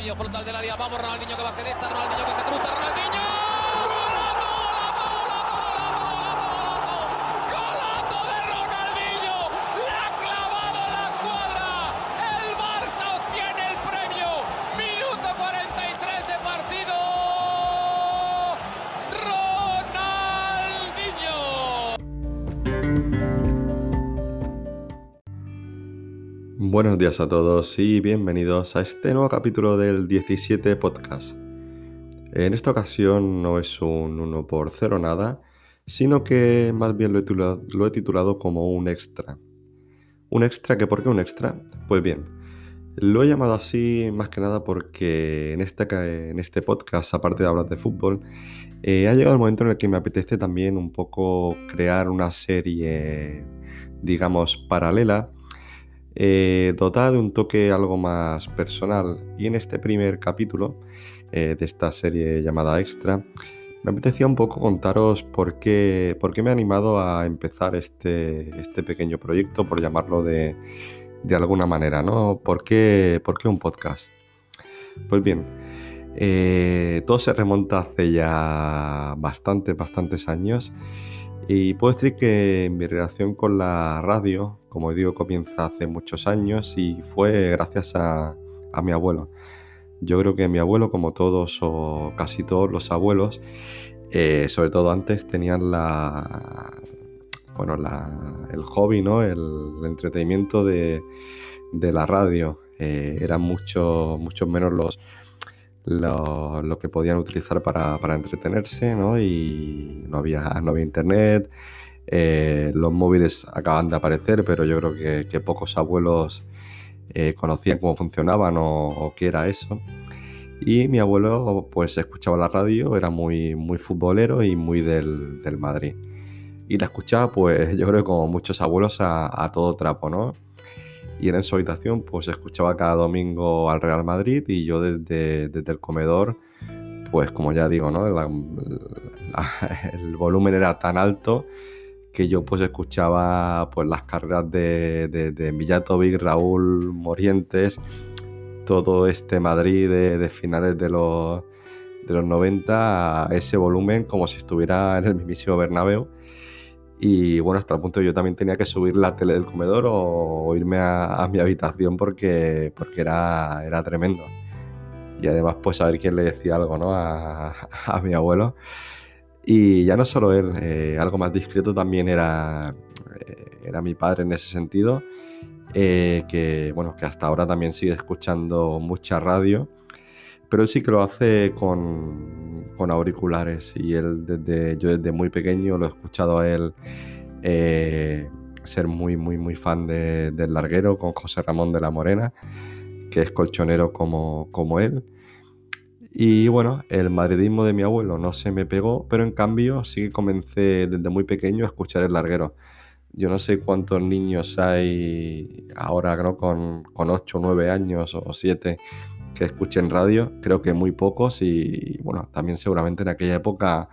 Ronaldinho frontal del área. Vamos, Ronaldinho que va a ser esta. Ronaldinho que se cruza. Ronaldinho. Buenos días a todos y bienvenidos a este nuevo capítulo del 17 Podcast. En esta ocasión no es un 1 por 0 nada, sino que más bien lo he, titulado, lo he titulado como un extra. ¿Un extra que por qué un extra? Pues bien, lo he llamado así más que nada porque en este, en este podcast, aparte de hablar de fútbol, eh, ha llegado el momento en el que me apetece también un poco crear una serie, digamos, paralela, eh, dotada de un toque algo más personal. Y en este primer capítulo eh, de esta serie llamada Extra, me apetecía un poco contaros por qué, por qué me he animado a empezar este, este pequeño proyecto, por llamarlo de, de alguna manera, ¿no? ¿Por qué, por qué un podcast? Pues bien, eh, todo se remonta hace ya bastantes, bastantes años y puedo decir que mi relación con la radio, como digo, comienza hace muchos años y fue gracias a, a mi abuelo. Yo creo que mi abuelo, como todos o casi todos los abuelos, eh, sobre todo antes, tenían la, bueno, la, el hobby, ¿no? el, entretenimiento de, de, la radio. Eh, eran mucho, mucho menos los, lo, que podían utilizar para, para entretenerse, ¿no? Y no había, no había internet. Eh, los móviles acaban de aparecer, pero yo creo que, pocos abuelos eh, conocían cómo funcionaban o, qué era eso. Y mi abuelo pues escuchaba la radio, era muy, muy futbolero y muy del, del Madrid. Y la escuchaba pues yo creo que como muchos abuelos a, todo trapo, ¿no? Y en su habitación pues escuchaba cada domingo al Real Madrid y yo desde, desde el comedor pues como ya digo, ¿no? El volumen era tan alto que yo pues escuchaba pues las carreras de, Villatovic, Raúl Morientes, todo este Madrid de, de finales de los, de los 90 a ese volumen como si estuviera en el mismísimo Bernabéu. Y bueno, hasta el punto de yo también tenía que subir la tele del comedor o irme a, a mi habitación porque, porque era, era tremendo. Y además, pues saber quién le decía algo ¿no? a, a mi abuelo. Y ya no solo él, eh, algo más discreto también era, eh, era mi padre en ese sentido, eh, que, bueno, que hasta ahora también sigue escuchando mucha radio, pero él sí que lo hace con, con auriculares y él desde, yo desde muy pequeño lo he escuchado a él eh, ser muy, muy, muy fan de, del larguero con José Ramón de la Morena, que es colchonero como, como él. Y bueno, el madridismo de mi abuelo no se me pegó, pero en cambio sí que comencé desde muy pequeño a escuchar el larguero. Yo no sé cuántos niños hay ahora, ¿no? Con, con 8 o 9 años o 7 que escuchen radio. Creo que muy pocos y, bueno, también seguramente en aquella época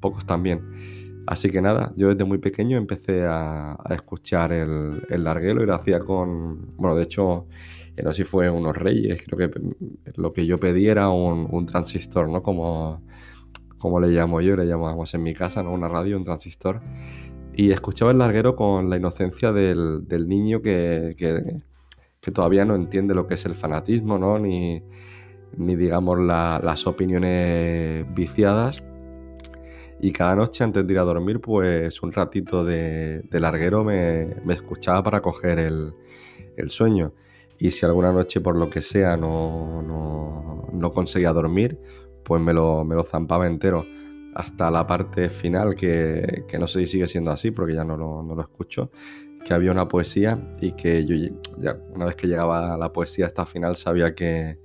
pocos también. Así que nada, yo desde muy pequeño empecé a, escuchar el, el larguero y lo hacía con, bueno, de hecho no sé si fue unos reyes, creo que lo que yo pedí era un, un transistor, ¿no? Como, como le llamo yo, le llamamos en mi casa, ¿no? Una radio, un transistor. Y escuchaba el larguero con la inocencia del, del niño que, que, que, todavía no entiende lo que es el fanatismo, ¿no? Ni, ni digamos, la, las opiniones viciadas. Y cada noche antes de ir a dormir, pues un ratito de, de larguero me, me, escuchaba para coger el, el sueño y si alguna noche por lo que sea no, no, no conseguía dormir, pues me lo, me lo, zampaba entero hasta la parte final, que, que, no sé si sigue siendo así porque ya no lo, no lo escucho, que había una poesía y que yo ya una vez que llegaba la poesía hasta final sabía que,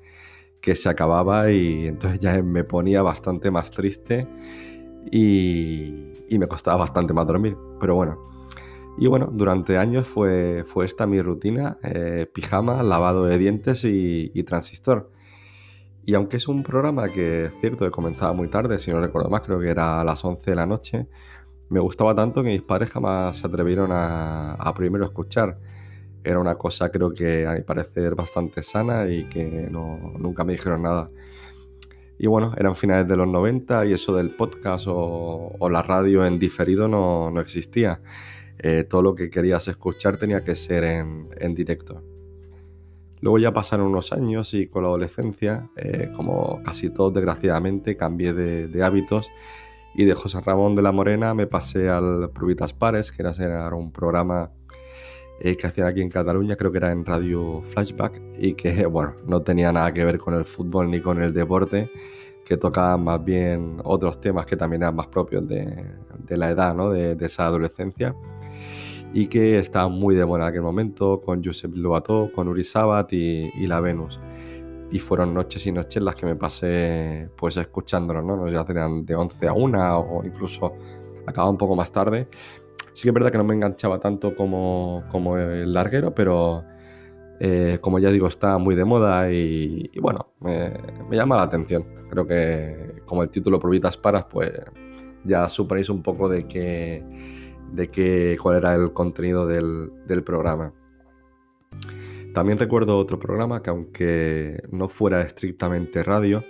que se acababa y entonces ya me ponía bastante más triste y, y me costaba bastante más dormir. Pero bueno, y bueno, durante años fue, fue esta mi rutina, eh, pijama, lavado de dientes y, transistor. Y aunque es un programa que cierto que comenzaba muy tarde, si no recuerdo más, creo que era a las 11 de la noche, me gustaba tanto que mis padres jamás se atrevieron a, a primero escuchar. era una cosa creo que a mi parecer bastante sana y que no, nunca me dijeron nada. Y bueno, eran finales de los 90 y eso del podcast o, la radio en diferido no, no existía. Eh, todo lo que querías escuchar tenía que ser en, en, directo. Luego ya pasaron unos años y con la adolescencia, eh, como casi todos desgraciadamente, cambié de, de, hábitos y de José Ramón de la Morena me pasé al Prubitas Pares, que era, un programa eh, que hacían aquí en Cataluña, creo que era en Radio Flashback, y que, bueno, no tenía nada que ver con el fútbol ni con el deporte, que tocaba más bien otros temas que también eran más propios de, la edad, ¿no? de, esa adolescencia, y que estaba muy de moda en aquel momento, con Josep Lobato, con Uri Sabat y, la Venus. Y fueron noches y noches las que me pasé pues escuchándolo, ¿no? Ya tenían de 11 a 1 o incluso acababa un poco más tarde Sí que es verdad que no me enganchaba tanto como, como el larguero, pero eh, como ya digo, está muy de moda y, y bueno, me, me, llama la atención. Creo que como el título Probitas Paras, pues ya suponéis un poco de qué, de qué, cuál era el contenido del, del programa. También recuerdo otro programa que aunque no fuera estrictamente radio,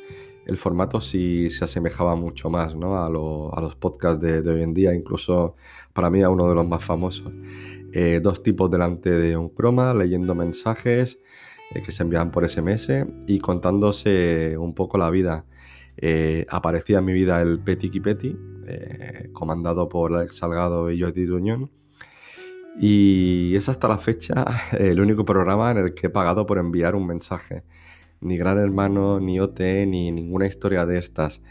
el formato sí se asemejaba mucho más a, lo, a, los podcasts de, hoy en día, incluso para mí a uno de los más famosos. Eh, dos tipos delante de un croma, leyendo mensajes eh, que se enviaban por SMS y contándose un poco la vida. Eh, aparecía en mi vida el Petit Peti, eh, comandado por Alex Salgado y Jordi Duñón. Y es hasta la fecha el único programa en el que he pagado por enviar un mensaje ni Gran Hermano, ni OT, ni ninguna historia de estas.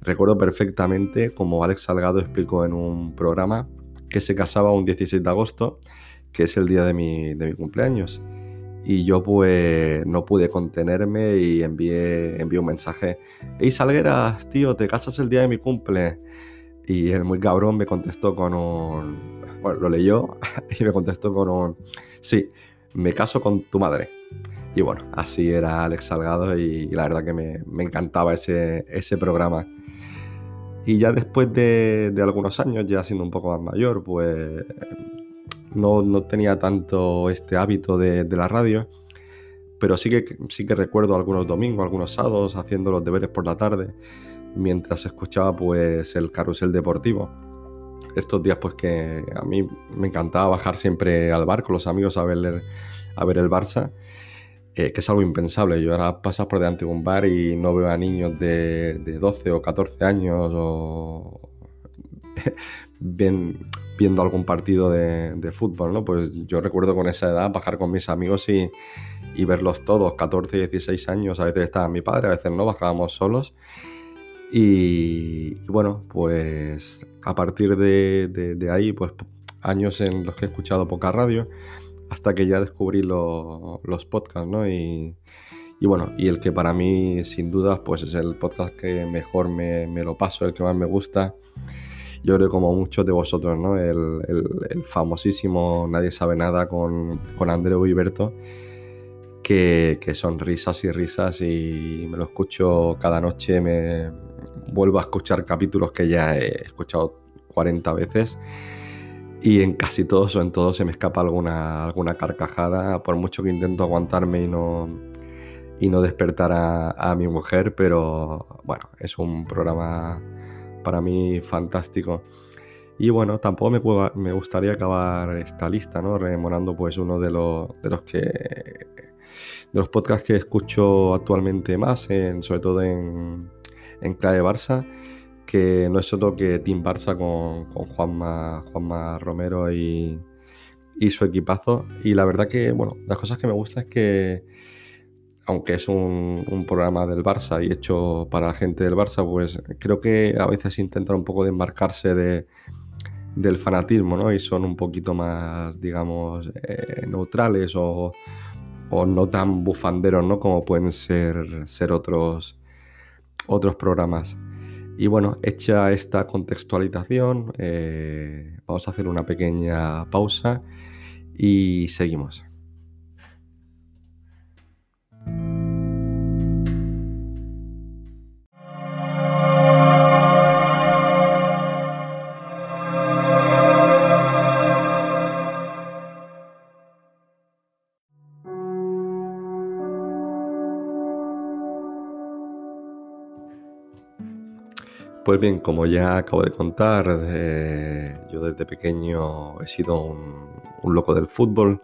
Recuerdo perfectamente como Alex Salgado explicó en un programa que se casaba un 16 de agosto, que es el día de mi, de mi cumpleaños. Y yo pues no pude contenerme y envié, envié un mensaje. Hey Salgueras, tío, te casas el día de mi cumple. Y el muy cabrón me contestó con un... Bueno, lo leyó y me contestó con un... Sí, me caso con tu madre. Y bueno, así era Alex Salgado y, la verdad que me, me encantaba ese, ese, programa. Y ya después de, de, algunos años, ya siendo un poco más mayor, pues no, no tenía tanto este hábito de, de, la radio, pero sí que, sí que recuerdo algunos domingos, algunos sábados, haciendo los deberes por la tarde, mientras escuchaba pues el carrusel deportivo. Estos días pues que a mí me encantaba bajar siempre al bar con los amigos a ver, a ver el Barça eh, que es algo impensable. Yo ahora pasas por delante de un bar y no veo a niños de, de 12 o 14 años o viendo algún partido de, de, fútbol, ¿no? Pues yo recuerdo con esa edad bajar con mis amigos y, y verlos todos, 14, 16 años, a veces estaba mi padre, a veces no, bajábamos solos. Y, bueno, pues a partir de, ahí, pues años en los que he escuchado poca radio, hasta que ya descubrí lo, los podcasts, ¿no? Y, y, bueno, y el que para mí sin dudas pues es el podcast que mejor me, me, lo paso, el que más me gusta. Yo creo como muchos de vosotros, ¿no? El, el, famosísimo Nadie sabe nada con, con Andreu que, que, son risas y risas y me lo escucho cada noche, me vuelvo a escuchar capítulos que ya he escuchado 40 veces y en casi todos o en todos se me escapa alguna, alguna carcajada, por mucho que intento aguantarme y no, y no despertar a, mi mujer, pero bueno, es un programa para mí fantástico. Y bueno, tampoco me, me gustaría acabar esta lista, ¿no? Rememorando pues uno de los, de los que de los podcasts que escucho actualmente más, en, sobre todo en, en Clave Barça que no es otro que Team Barça con, con Juanma, Juanma Romero y, y, su equipazo. Y la verdad que, bueno, las cosas que me gusta es que, aunque es un, programa del Barça y hecho para la gente del Barça, pues creo que a veces intentan un poco de embarcarse de, del fanatismo, ¿no? Y son un poquito más, digamos, eh, neutrales o, o, no tan bufanderos, ¿no? Como pueden ser, ser otros, otros programas. Y bueno, hecha esta contextualización, eh, vamos a hacer una pequeña pausa y seguimos. Pues bien, como ya acabo de contar, eh, yo desde pequeño he sido un, loco del fútbol,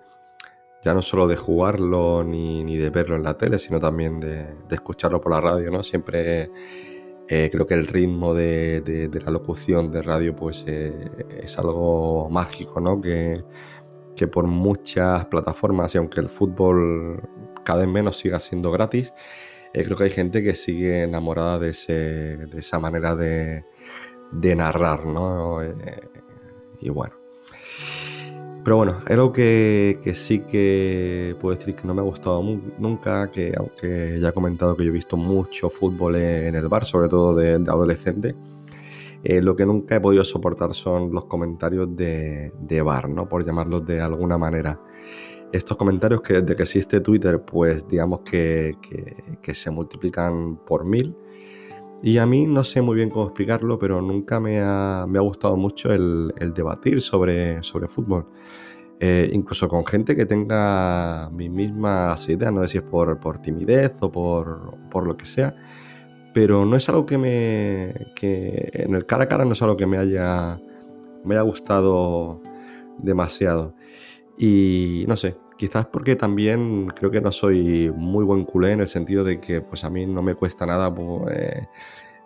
ya no solo de jugarlo ni, de verlo en la tele, sino también de, escucharlo por la radio, ¿no? Siempre eh, creo que el ritmo de, la locución de radio pues eh, es algo mágico, ¿no? Que, que por muchas plataformas, y aunque el fútbol cada vez menos siga siendo gratis, eh, creo que hay gente que sigue enamorada de, esa manera de, narrar, ¿no? Eh, y bueno. Pero bueno, es algo que, sí que puedo decir que no me ha gustado nunca, que aunque ya he comentado que yo he visto mucho fútbol en el bar, sobre todo de, adolescente, eh, lo que nunca he podido soportar son los comentarios de, de bar, ¿no? Por llamarlos de alguna manera estos comentarios que desde que existe Twitter, pues digamos que, se multiplican por mil. Y a mí no sé muy bien cómo explicarlo, pero nunca me ha, gustado mucho el, debatir sobre, sobre fútbol. Eh, incluso con gente que tenga mis mismas ideas, no sé si es por, timidez o por, lo que sea, pero no es algo que me. que en el cara a cara no es algo que me haya, me haya gustado demasiado. Y no sé, quizás porque también creo que no soy muy buen culé en el sentido de que pues a mí no me cuesta nada eh,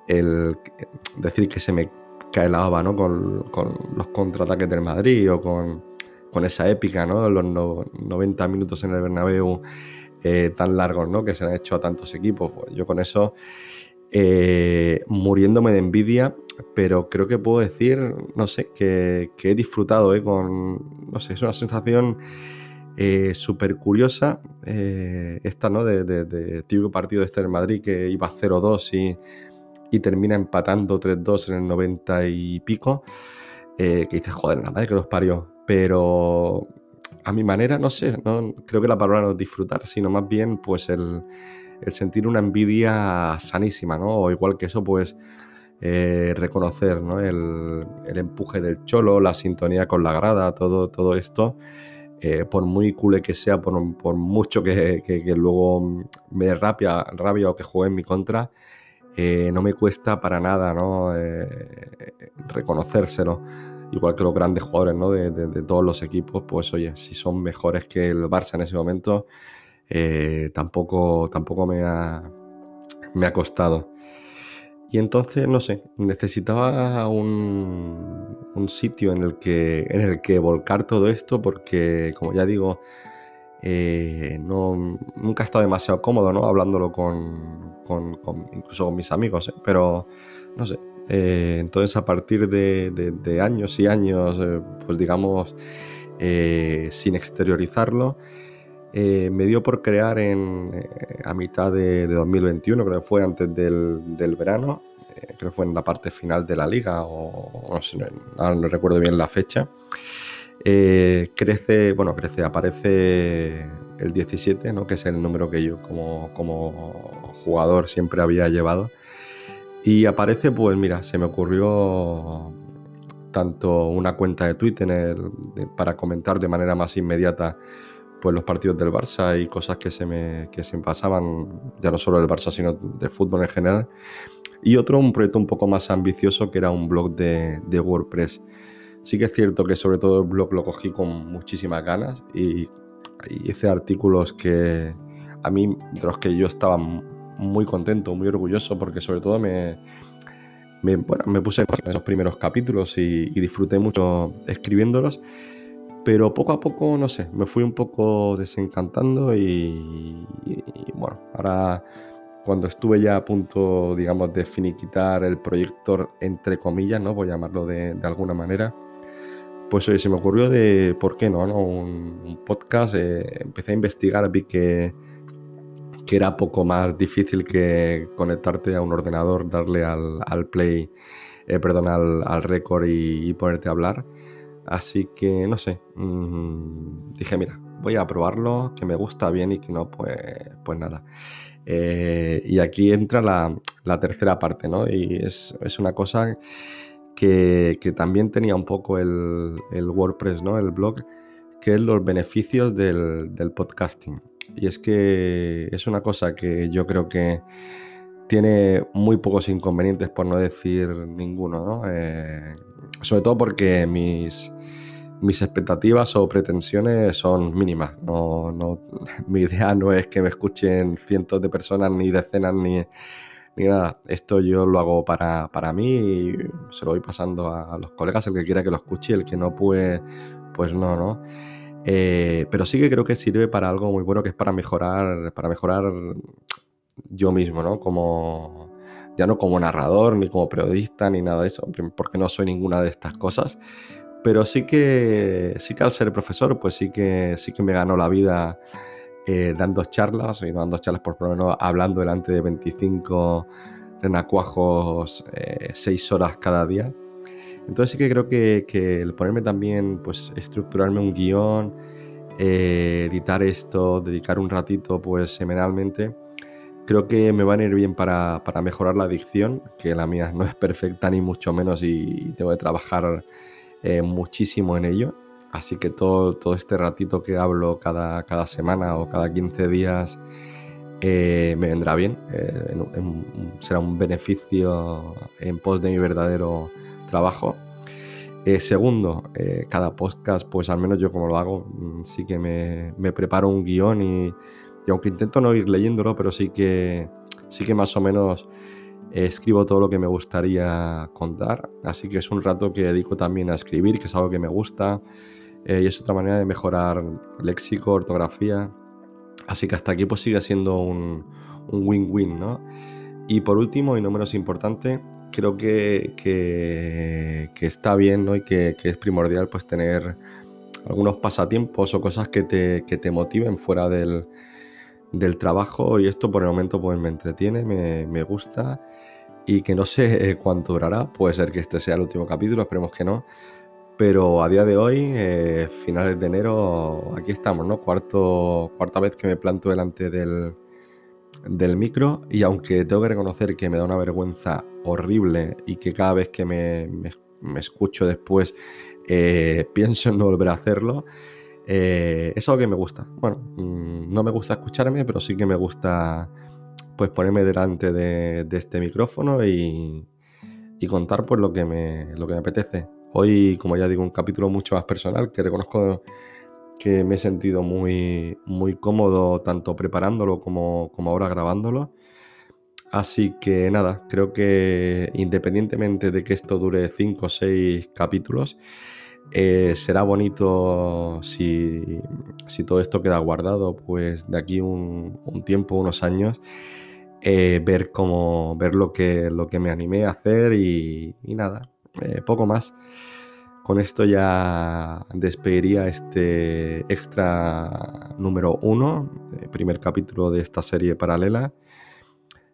el decir que se me cae la baba ¿no? con, los contraataques del Madrid o con, esa épica, ¿no? los 90 minutos en el Bernabéu eh, tan largos ¿no? que se han hecho a tantos equipos. Pues yo con eso eh, muriéndome de envidia, pero creo que puedo decir, no sé, que, he disfrutado, ¿eh? con, no sé, es una sensación eh, súper curiosa, eh, esta, ¿no? De, de, típico partido de este en Madrid que iba 0-2 y, y, termina empatando 3-2 en el 90 y pico, que dices, joder, nada, que los parió, pero a mi manera, no sé, no, creo que la palabra no es disfrutar, sino más bien, pues el el sentir una envidia sanísima, ¿no? O igual que eso, pues eh, reconocer ¿no? el, empuje del cholo, la sintonía con la grada, todo, todo esto, eh, por muy culé que sea, por, mucho que, luego me dé rabia, rabia o que juegue en mi contra, eh, no me cuesta para nada ¿no? reconocérselo. Igual que los grandes jugadores ¿no? de, de todos los equipos, pues oye, si son mejores que el Barça en ese momento, tampoco, tampoco me, ha, me ha costado. Y entonces, no sé, necesitaba un, un, sitio en el, que, en el que volcar todo esto porque, como ya digo, eh, no, nunca he estado demasiado cómodo, ¿no? Hablándolo con, con, incluso con mis amigos, ¿eh? pero no sé. entonces, a partir de, de, años y años, pues digamos, sin exteriorizarlo, eh, me dio por crear en, eh, a mitad de, 2021, creo que fue antes del, verano, eh, creo que fue en la parte final de la liga, o no, sé, no, recuerdo bien la fecha. crece, bueno, crece, aparece el 17, ¿no? que es el número que yo como jugador siempre había llevado. Y aparece, pues mira, se me ocurrió tanto una cuenta de Twitter para comentar de manera más inmediata pues los partidos del Barça y cosas que se me, que se pasaban, ya no solo del Barça, sino de fútbol en general. Y otro, un proyecto un poco más ambicioso, que era un blog de, WordPress. Sí que es cierto que sobre todo el blog lo cogí con muchísimas ganas y, hice artículos que a mí, de los que yo estaba muy contento, muy orgulloso, porque sobre todo me, me, bueno, me puse en esos primeros capítulos y, y disfruté mucho escribiéndolos. Pero poco a poco, no sé, me fui un poco desencantando y, bueno, ahora cuando estuve ya a punto, digamos, de finiquitar el proyecto, entre comillas, ¿no? Voy a llamarlo de, alguna manera, pues oye, se me ocurrió de, ¿por qué no? no? Un, podcast, eh, empecé a investigar, vi que, que era poco más difícil que conectarte a un ordenador, darle al, play, eh, perdón, al, al record y, y ponerte a hablar. Así que, no sé, mm, dije, mira, voy a probarlo, que me gusta bien y que no, pues, pues nada. Eh, y aquí entra la, tercera parte, ¿no? Y es, una cosa que, también tenía un poco el, WordPress, ¿no? El blog, que es los beneficios del, podcasting. Y es que es una cosa que yo creo que tiene muy pocos inconvenientes, por no decir ninguno, ¿no? Eh, sobre todo porque mis, mis expectativas o pretensiones son mínimas. No, no, mi idea no es que me escuchen cientos de personas, ni decenas, ni, ni nada. Esto yo lo hago para, para mí y se lo voy pasando a, los colegas, el que quiera que lo escuche, el que no puede, pues no, ¿no? Eh, pero sí que creo que sirve para algo muy bueno, que es para mejorar, para mejorar yo mismo, ¿no? Como, ya no como narrador, ni como periodista, ni nada de eso, porque no soy ninguna de estas cosas. Pero sí que, sí que al ser profesor, pues sí que, sí que me ganó la vida eh, dando charlas, y no dando charlas por lo menos hablando delante de 25 renacuajos 6 eh, horas cada día. Entonces sí que creo que, el ponerme también, pues estructurarme un guion, eh, editar esto, dedicar un ratito pues semanalmente, creo que me va a ir bien para, mejorar la adicción, que la mía no es perfecta ni mucho menos y tengo que trabajar eh, muchísimo en ello. Así que todo, todo este ratito que hablo cada, cada semana o cada 15 días eh, me vendrá bien. será un beneficio en pos de mi verdadero trabajo. Eh, segundo, eh, cada podcast, pues al menos yo como lo hago, mm, sí que me, preparo un guion y, aunque intento no ir leyéndolo, pero sí que, sí que más o menos escribo todo lo que me gustaría contar. Así que es un rato que dedico también a escribir, que es algo que me gusta. Eh, y es otra manera de mejorar léxico, ortografía. Así que hasta aquí pues sigue siendo un win-win, ¿no? Y por último, y no menos importante, creo que, que, está bien ¿no? y que, es primordial pues tener algunos pasatiempos o cosas que te, que te motiven fuera del, del, trabajo y esto por el momento pues me entretiene, me, me, gusta y que no sé eh, cuánto durará, puede ser que este sea el último capítulo, esperemos que no, pero a día de hoy, eh, finales de enero, aquí estamos, ¿no? Cuarto, cuarta vez que me planto delante del, del micro y aunque tengo que reconocer que me da una vergüenza horrible y que cada vez que me, escucho después eh, pienso en no volver a hacerlo, eh, es algo que me gusta. Bueno, mm, no me gusta escucharme, pero sí que me gusta pues ponerme delante de, este micrófono y, contar pues lo que, me, lo que me apetece. Hoy, como ya digo, un capítulo mucho más personal que reconozco que me he sentido muy, muy cómodo tanto preparándolo como, ahora grabándolo. Así que nada, creo que independientemente de que esto dure 5 o 6 capítulos, eh, será bonito si, todo esto queda guardado, pues de aquí un, tiempo, unos años, eh, ver cómo, ver lo que, lo que me animé a hacer y, nada, eh, poco más. Con esto ya despediría este extra número uno, primer capítulo de esta serie paralela.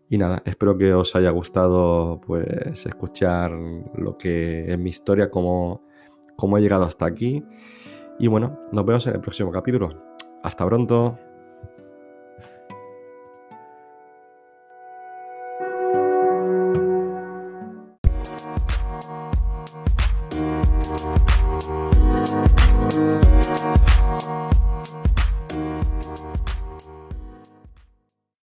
Y nada, espero que os haya gustado pues escuchar lo que es mi historia, cómo, cómo he llegado hasta aquí. Y bueno, nos vemos en el próximo capítulo. Hasta pronto.